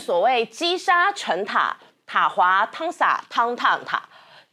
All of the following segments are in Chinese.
所谓积沙成塔，塔滑汤洒汤烫塔，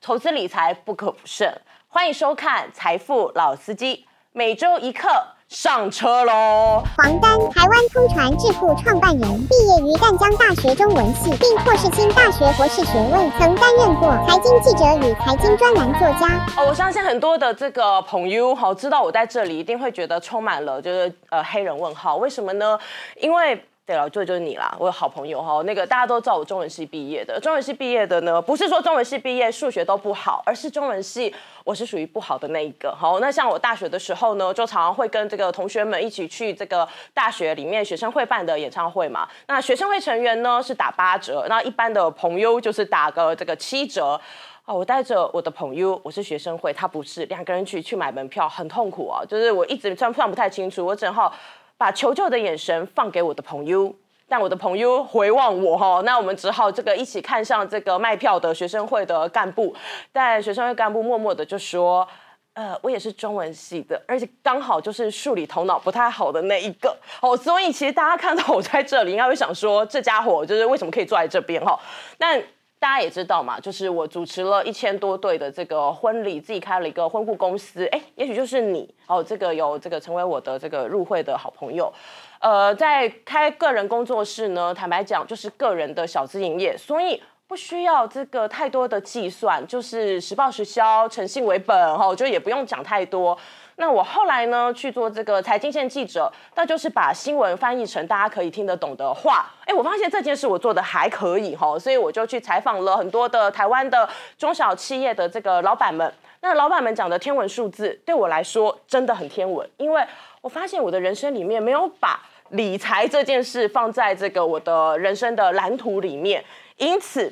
投资理财不可不慎。欢迎收看《财富老司机》，每周一课上车喽！黄丹，台湾通传智库创办人，毕业于淡江大学中文系，并获世新大学博士学位，曾担任过财经记者与财经专栏作家。哦，我相信很多的这个朋友好知道我在这里，一定会觉得充满了就是呃黑人问号。为什么呢？因为对了，就就是你啦，我有好朋友哈，那个大家都知道我中文系毕业的，中文系毕业的呢，不是说中文系毕业数学都不好，而是中文系我是属于不好的那一个。好，那像我大学的时候呢，就常常会跟这个同学们一起去这个大学里面学生会办的演唱会嘛。那学生会成员呢是打八折，那一般的朋友就是打个这个七折。哦，我带着我的朋友，我是学生会，他不是，两个人去去买门票，很痛苦啊。就是我一直算算不太清楚，我正好。把求救的眼神放给我的朋友，但我的朋友回望我哈，那我们只好这个一起看上这个卖票的学生会的干部，但学生会干部默默的就说，呃，我也是中文系的，而且刚好就是数理头脑不太好的那一个，哦，所以其实大家看到我在这里，应该会想说，这家伙就是为什么可以坐在这边哈？但大家也知道嘛，就是我主持了一千多对的这个婚礼，自己开了一个婚顾公司。哎，也许就是你哦，这个有这个成为我的这个入会的好朋友。呃，在开个人工作室呢，坦白讲就是个人的小资营业，所以不需要这个太多的计算，就是实报实销，诚信为本哈，就也不用讲太多。那我后来呢去做这个财经线记者，那就是把新闻翻译成大家可以听得懂的话。哎，我发现这件事我做的还可以哈，所以我就去采访了很多的台湾的中小企业的这个老板们。那老板们讲的天文数字对我来说真的很天文，因为我发现我的人生里面没有把理财这件事放在这个我的人生的蓝图里面，因此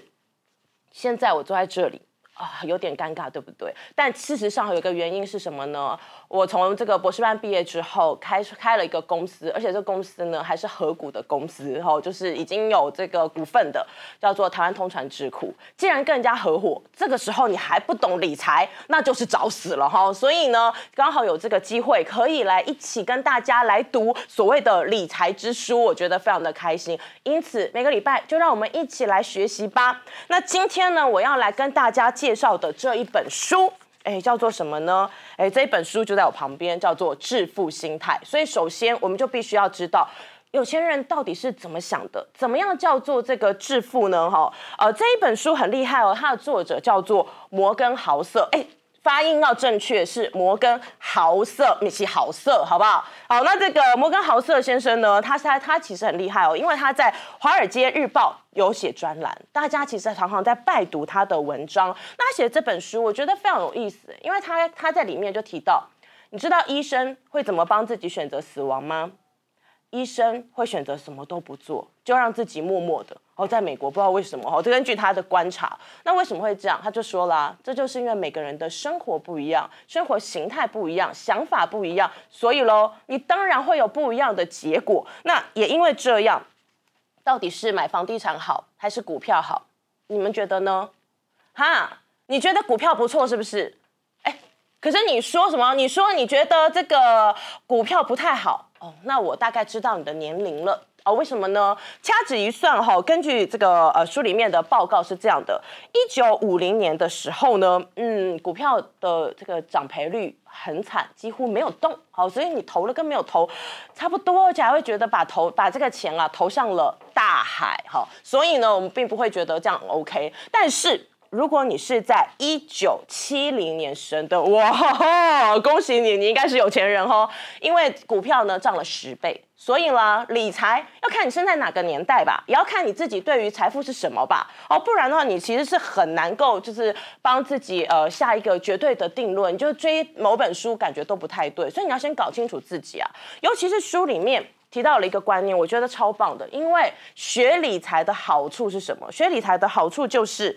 现在我坐在这里。啊，有点尴尬，对不对？但事实上有一个原因是什么呢？我从这个博士班毕业之后，开开了一个公司，而且这公司呢还是合股的公司，哈，就是已经有这个股份的，叫做台湾通传智库。既然跟人家合伙，这个时候你还不懂理财，那就是找死了，哈。所以呢，刚好有这个机会，可以来一起跟大家来读所谓的理财之书，我觉得非常的开心。因此每个礼拜就让我们一起来学习吧。那今天呢，我要来跟大家。介绍的这一本书，哎，叫做什么呢？哎，这一本书就在我旁边，叫做《致富心态》。所以，首先我们就必须要知道，有钱人到底是怎么想的？怎么样叫做这个致富呢？哈，呃，这一本书很厉害哦，它的作者叫做摩根豪瑟。哎。发音要正确，是摩根豪瑟，米奇豪瑟，好不好？好，那这个摩根豪瑟先生呢，他他他其实很厉害哦，因为他在《华尔街日报》有写专栏，大家其实常常在拜读他的文章。那他写这本书，我觉得非常有意思，因为他他在里面就提到，你知道医生会怎么帮自己选择死亡吗？医生会选择什么都不做，就让自己默默的。哦，在美国不知道为什么哦，就根据他的观察，那为什么会这样？他就说啦，这就是因为每个人的生活不一样，生活形态不一样，想法不一样，所以喽，你当然会有不一样的结果。那也因为这样，到底是买房地产好还是股票好？你们觉得呢？哈，你觉得股票不错是不是？哎，可是你说什么？你说你觉得这个股票不太好哦？那我大概知道你的年龄了。哦，为什么呢？掐指一算，哈，根据这个呃书里面的报告是这样的：一九五零年的时候呢，嗯，股票的这个涨赔率很惨，几乎没有动。好，所以你投了跟没有投差不多，而且还会觉得把投把这个钱啊投向了大海。哈，所以呢，我们并不会觉得这样 OK。但是如果你是在一九七零年生的，哇，恭喜你，你应该是有钱人哦，因为股票呢涨了十倍。所以啦，理财要看你生在哪个年代吧，也要看你自己对于财富是什么吧。哦，不然的话，你其实是很难够就是帮自己呃下一个绝对的定论。你就追某本书，感觉都不太对。所以你要先搞清楚自己啊。尤其是书里面提到了一个观念，我觉得超棒的。因为学理财的好处是什么？学理财的好处就是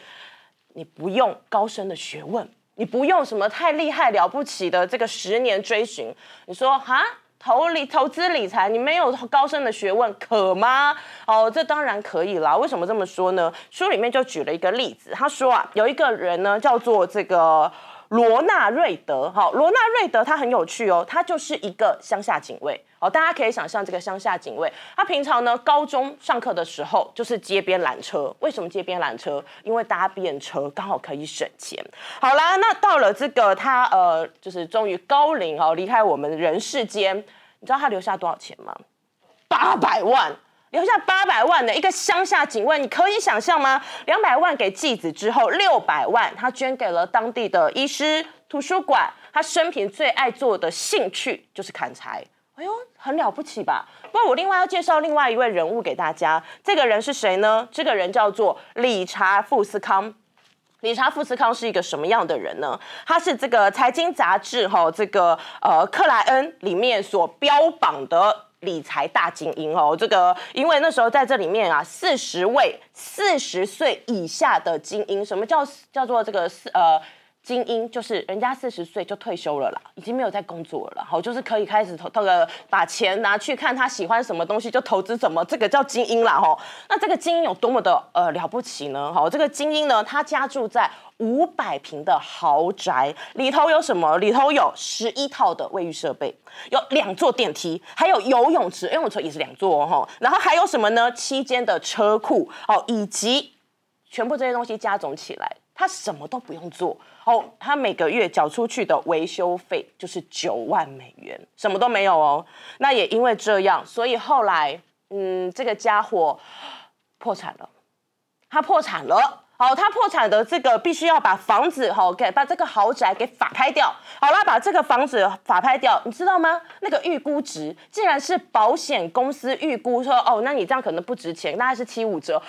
你不用高深的学问，你不用什么太厉害了不起的这个十年追寻。你说哈？投理投资理财，你没有高深的学问可吗？哦，这当然可以啦。为什么这么说呢？书里面就举了一个例子，他说啊，有一个人呢叫做这个罗纳瑞德。好，罗纳瑞德他很有趣哦，他就是一个乡下警卫。好，大家可以想象这个乡下警卫，他平常呢高中上课的时候就是街边拦车。为什么街边拦车？因为搭便车刚好可以省钱。好啦，那到了这个他呃，就是终于高龄哦，离开我们人世间。你知道他留下多少钱吗？八百万。留下八百万的一个乡下警卫，你可以想象吗？两百万给继子之后，六百万他捐给了当地的医师、图书馆。他生平最爱做的兴趣就是砍柴。哎呦，很了不起吧？不过我另外要介绍另外一位人物给大家，这个人是谁呢？这个人叫做理查·富斯康。理查·富斯康是一个什么样的人呢？他是这个财经杂志哈，这个呃克莱恩里面所标榜的。理财大精英哦，这个因为那时候在这里面啊，四十位四十岁以下的精英，什么叫叫做这个四呃精英，就是人家四十岁就退休了啦，已经没有在工作了，好，就是可以开始投那个把钱拿去看他喜欢什么东西就投资什么，这个叫精英啦哈。那这个精英有多么的呃了不起呢？好，这个精英呢，他家住在。五百平的豪宅里头有什么？里头有十一套的卫浴设备，有两座电梯，还有游泳池，游泳池也是两座哦。然后还有什么呢？七间的车库哦，以及全部这些东西加总起来，他什么都不用做哦。他每个月缴出去的维修费就是九万美元，什么都没有哦。那也因为这样，所以后来嗯，这个家伙破产了，他破产了。好，他破产的这个必须要把房子哈给把这个豪宅给法拍掉。好啦，把这个房子法拍掉，你知道吗？那个预估值竟然是保险公司预估说，哦，那你这样可能不值钱，大概是七五折，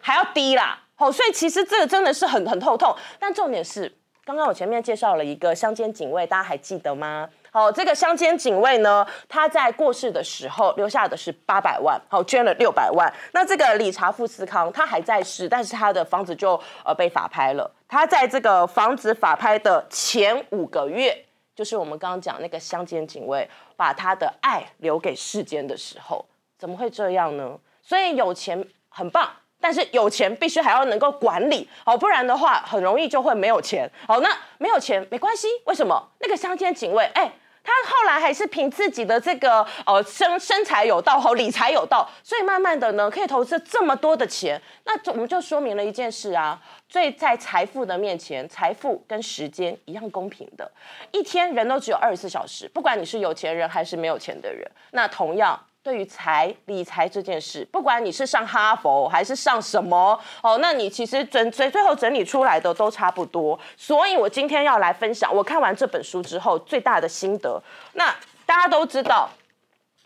还要低啦。好，所以其实这个真的是很很透痛。但重点是，刚刚我前面介绍了一个乡间警卫，大家还记得吗？好，这个乡间警卫呢，他在过世的时候留下的是八百万，好捐了六百万。那这个理查富斯康他还在世，但是他的房子就呃被法拍了。他在这个房子法拍的前五个月，就是我们刚刚讲那个乡间警卫把他的爱留给世间的时候，怎么会这样呢？所以有钱很棒，但是有钱必须还要能够管理，好，不然的话很容易就会没有钱。好，那没有钱没关系，为什么？那个乡间警卫，哎。他后来还是凭自己的这个呃身身材有道和理财有道，所以慢慢的呢可以投资这么多的钱。那我们就说明了一件事啊，最在财富的面前，财富跟时间一样公平的。一天人都只有二十四小时，不管你是有钱人还是没有钱的人，那同样。对于财理财这件事，不管你是上哈佛还是上什么哦，那你其实整最最后整理出来的都差不多。所以我今天要来分享我看完这本书之后最大的心得。那大家都知道。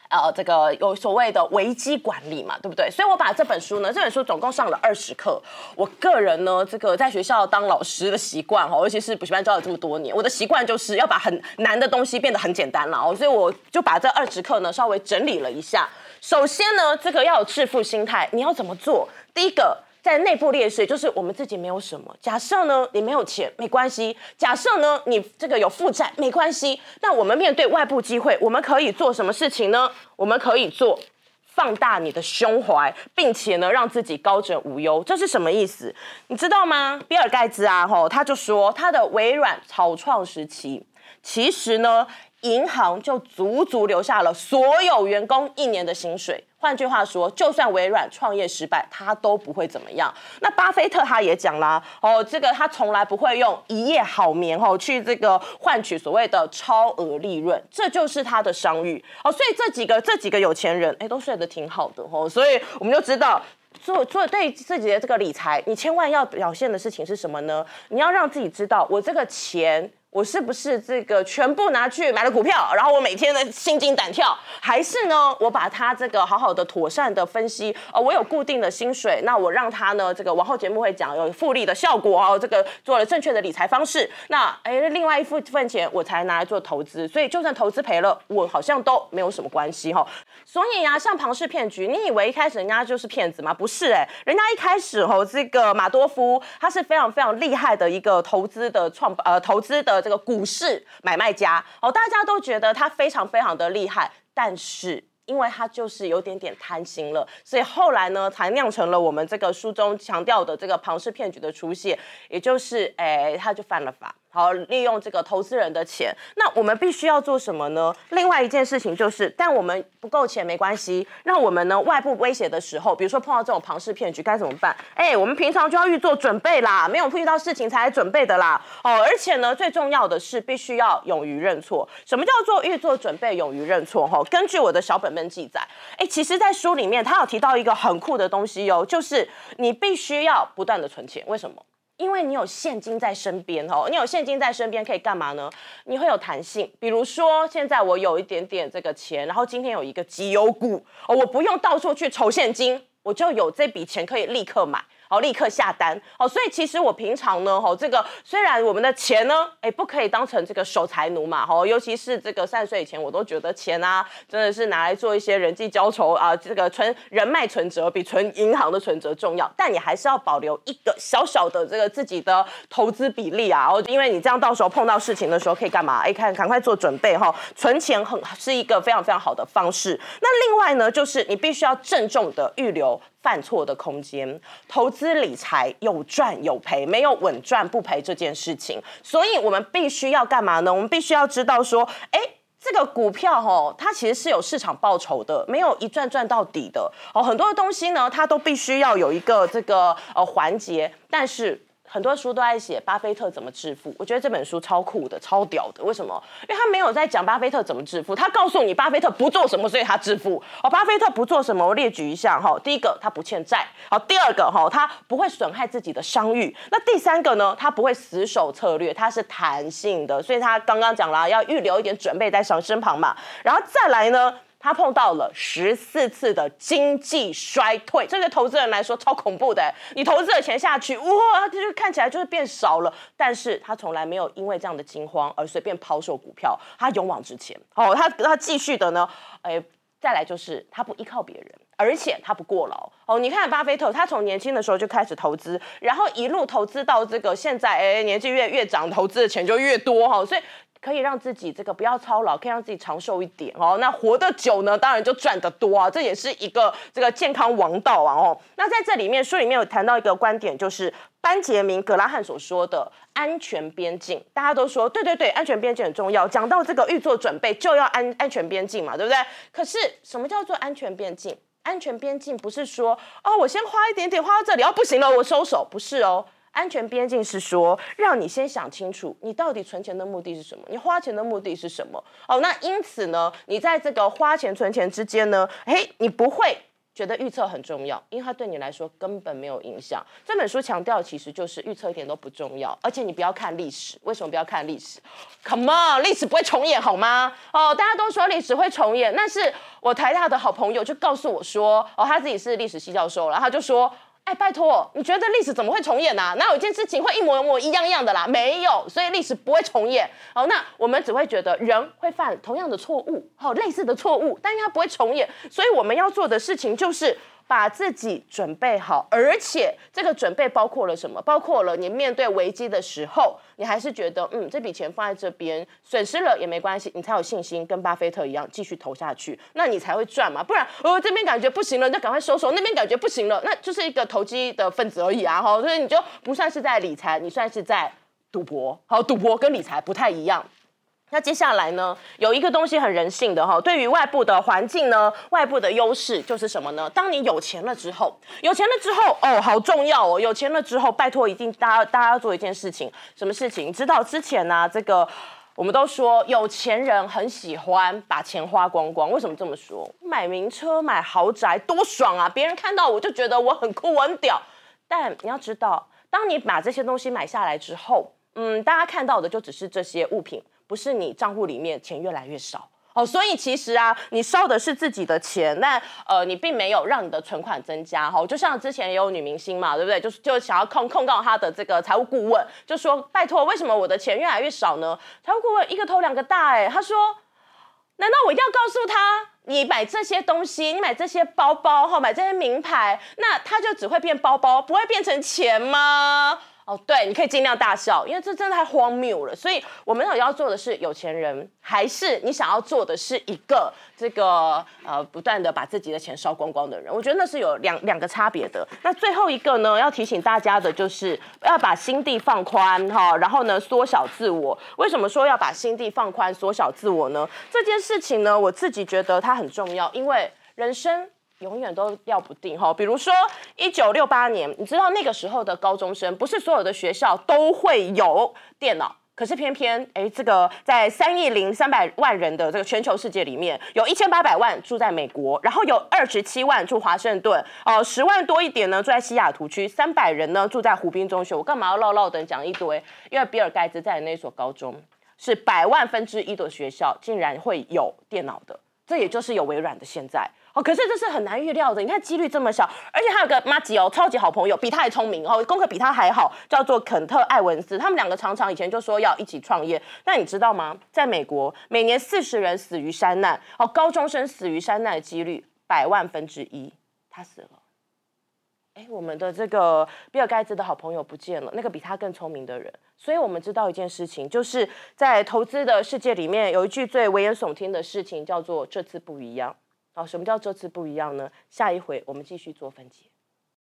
呃，这个有所谓的危机管理嘛，对不对？所以我把这本书呢，这本书总共上了二十课。我个人呢，这个在学校当老师的习惯哈，尤其是补习班教了这么多年，我的习惯就是要把很难的东西变得很简单了哦。所以我就把这二十课呢稍微整理了一下。首先呢，这个要有致富心态，你要怎么做？第一个。在内部劣势，就是我们自己没有什么。假设呢，你没有钱，没关系；假设呢，你这个有负债，没关系。那我们面对外部机会，我们可以做什么事情呢？我们可以做放大你的胸怀，并且呢，让自己高枕无忧。这是什么意思？你知道吗？比尔盖茨啊，吼，他就说他的微软草创时期，其实呢。银行就足足留下了所有员工一年的薪水。换句话说，就算微软创业失败，他都不会怎么样。那巴菲特他也讲啦，哦，这个他从来不会用一夜好眠哦去这个换取所谓的超额利润，这就是他的商誉哦。所以这几个这几个有钱人，哎，都睡得挺好的哦。所以我们就知道，做做对自己的这个理财，你千万要表现的事情是什么呢？你要让自己知道，我这个钱。我是不是这个全部拿去买了股票，然后我每天的心惊胆跳，还是呢，我把它这个好好的妥善的分析，呃，我有固定的薪水，那我让它呢，这个往后节目会讲有复利的效果哦，这个做了正确的理财方式，那哎，另外一部分钱我才拿来做投资，所以就算投资赔了，我好像都没有什么关系哈。所以呀，像庞氏骗局，你以为一开始人家就是骗子吗？不是哎，人家一开始哦，这个马多夫他是非常非常厉害的一个投资的创呃投资的。这个股市买卖家哦，大家都觉得他非常非常的厉害，但是因为他就是有点点贪心了，所以后来呢，才酿成了我们这个书中强调的这个庞氏骗局的出现，也就是诶，他就犯了法。好，利用这个投资人的钱，那我们必须要做什么呢？另外一件事情就是，但我们不够钱没关系，让我们呢外部威胁的时候，比如说碰到这种庞氏骗局该怎么办？哎，我们平常就要预做准备啦，没有遇到事情才来准备的啦。哦，而且呢，最重要的是必须要勇于认错。什么叫做预做准备、勇于认错？哈，根据我的小本本记载，哎，其实，在书里面他有提到一个很酷的东西哦，就是你必须要不断的存钱。为什么？因为你有现金在身边哦，你有现金在身边可以干嘛呢？你会有弹性，比如说现在我有一点点这个钱，然后今天有一个绩优股，我不用到处去筹现金，我就有这笔钱可以立刻买。好，立刻下单。好，所以其实我平常呢，哈，这个虽然我们的钱呢，哎，不可以当成这个守财奴嘛，哈，尤其是这个三十岁以前，我都觉得钱啊，真的是拿来做一些人际交愁啊，这个存人脉存折比存银行的存折重要。但你还是要保留一个小小的这个自己的投资比例啊，哦，因为你这样到时候碰到事情的时候可以干嘛？哎，看，赶快做准备哈，存钱很是一个非常非常好的方式。那另外呢，就是你必须要郑重的预留。犯错的空间，投资理财有赚有赔，没有稳赚不赔这件事情，所以我们必须要干嘛呢？我们必须要知道说，哎，这个股票哦，它其实是有市场报酬的，没有一赚赚到底的哦。很多的东西呢，它都必须要有一个这个呃环节，但是。很多书都在写巴菲特怎么致富，我觉得这本书超酷的、超屌的。为什么？因为他没有在讲巴菲特怎么致富，他告诉你巴菲特不做什么，所以他致富。哦，巴菲特不做什么，我列举一下哈。第一个，他不欠债。好，第二个哈，他不会损害自己的商誉。那第三个呢？他不会死守策略，他是弹性的。所以他刚刚讲了，要预留一点准备在身身旁嘛。然后再来呢？他碰到了十四次的经济衰退，这对投资人来说超恐怖的。你投资的钱下去，哇，就看起来就是变少了。但是他从来没有因为这样的惊慌而随便抛售股票，他勇往直前。哦，他他继续的呢，哎，再来就是他不依靠别人，而且他不过劳。哦，你看巴菲特，他从年轻的时候就开始投资，然后一路投资到这个现在，哎，年纪越越长，投资的钱就越多哈，所以。可以让自己这个不要操劳，可以让自己长寿一点哦。那活得久呢，当然就赚得多啊，这也是一个这个健康王道啊哦。那在这里面书里面有谈到一个观点，就是班杰明格拉汉所说的安全边境。大家都说对对对，安全边境很重要。讲到这个预做准备，就要安安全边境嘛，对不对？可是什么叫做安全边境？安全边境不是说哦，我先花一点点花到这里，哦不行了，我收手，不是哦。安全边境是说，让你先想清楚，你到底存钱的目的是什么？你花钱的目的是什么？哦，那因此呢，你在这个花钱存钱之间呢，嘿，你不会觉得预测很重要，因为它对你来说根本没有影响。这本书强调其实就是预测一点都不重要，而且你不要看历史。为什么不要看历史？Come on，历史不会重演好吗？哦，大家都说历史会重演，但是我台大的好朋友就告诉我说，哦，他自己是历史系教授，然后他就说。哎，拜托，你觉得历史怎么会重演呢？哪有一件事情会一模一模一样样的啦？没有，所以历史不会重演。好，那我们只会觉得人会犯同样的错误，好，类似的错误，但是它不会重演。所以我们要做的事情就是。把自己准备好，而且这个准备包括了什么？包括了你面对危机的时候，你还是觉得，嗯，这笔钱放在这边，损失了也没关系，你才有信心跟巴菲特一样继续投下去，那你才会赚嘛。不然，呃，这边感觉不行了，那赶快收手；那边感觉不行了，那就是一个投机的分子而已啊！哈，所以你就不算是在理财，你算是在赌博。好，赌博跟理财不太一样。那接下来呢，有一个东西很人性的哈，对于外部的环境呢，外部的优势就是什么呢？当你有钱了之后，有钱了之后哦，好重要哦，有钱了之后，拜托一定大家大家要做一件事情，什么事情？知道之前呢，这个我们都说有钱人很喜欢把钱花光光，为什么这么说？买名车、买豪宅多爽啊！别人看到我就觉得我很酷、很屌。但你要知道，当你把这些东西买下来之后，嗯，大家看到的就只是这些物品。不是你账户里面钱越来越少哦，所以其实啊，你烧的是自己的钱，那呃，你并没有让你的存款增加哈。就像之前也有女明星嘛，对不对？就是就想要控控告他的这个财务顾问，就说拜托，为什么我的钱越来越少呢？财务顾问一个头两个大哎，他说，难道我一定要告诉他，你买这些东西，你买这些包包哈，买这些名牌，那它就只会变包包，不会变成钱吗？哦，对，你可以尽量大笑，因为这真的太荒谬了。所以我们要做的是有钱人，还是你想要做的是一个这个呃不断的把自己的钱烧光光的人？我觉得那是有两两个差别的。那最后一个呢，要提醒大家的就是要把心地放宽哈，然后呢缩小自我。为什么说要把心地放宽、缩小自我呢？这件事情呢，我自己觉得它很重要，因为人生。永远都料不定哈，比如说一九六八年，你知道那个时候的高中生，不是所有的学校都会有电脑，可是偏偏哎，这个在三亿零三百万人的这个全球世界里面，有一千八百万住在美国，然后有二十七万住华盛顿，哦，十万多一点呢住在西雅图区，三百人呢住在湖滨中学。我干嘛要唠唠等讲一堆？因为比尔盖茨在那所高中是百万分之一的学校，竟然会有电脑的，这也就是有微软的现在。可是这是很难预料的。你看几率这么小，而且还有个马吉哦，超级好朋友，比他还聪明哦，功课比他还好，叫做肯特·艾文斯。他们两个常常以前就说要一起创业。那你知道吗？在美国，每年四十人死于山难，哦，高中生死于山难的几率百万分之一，他死了。哎，我们的这个比尔盖茨的好朋友不见了，那个比他更聪明的人。所以我们知道一件事情，就是在投资的世界里面，有一句最危言耸听的事情，叫做这次不一样。哦，什么叫这次不一样呢？下一回我们继续做分解。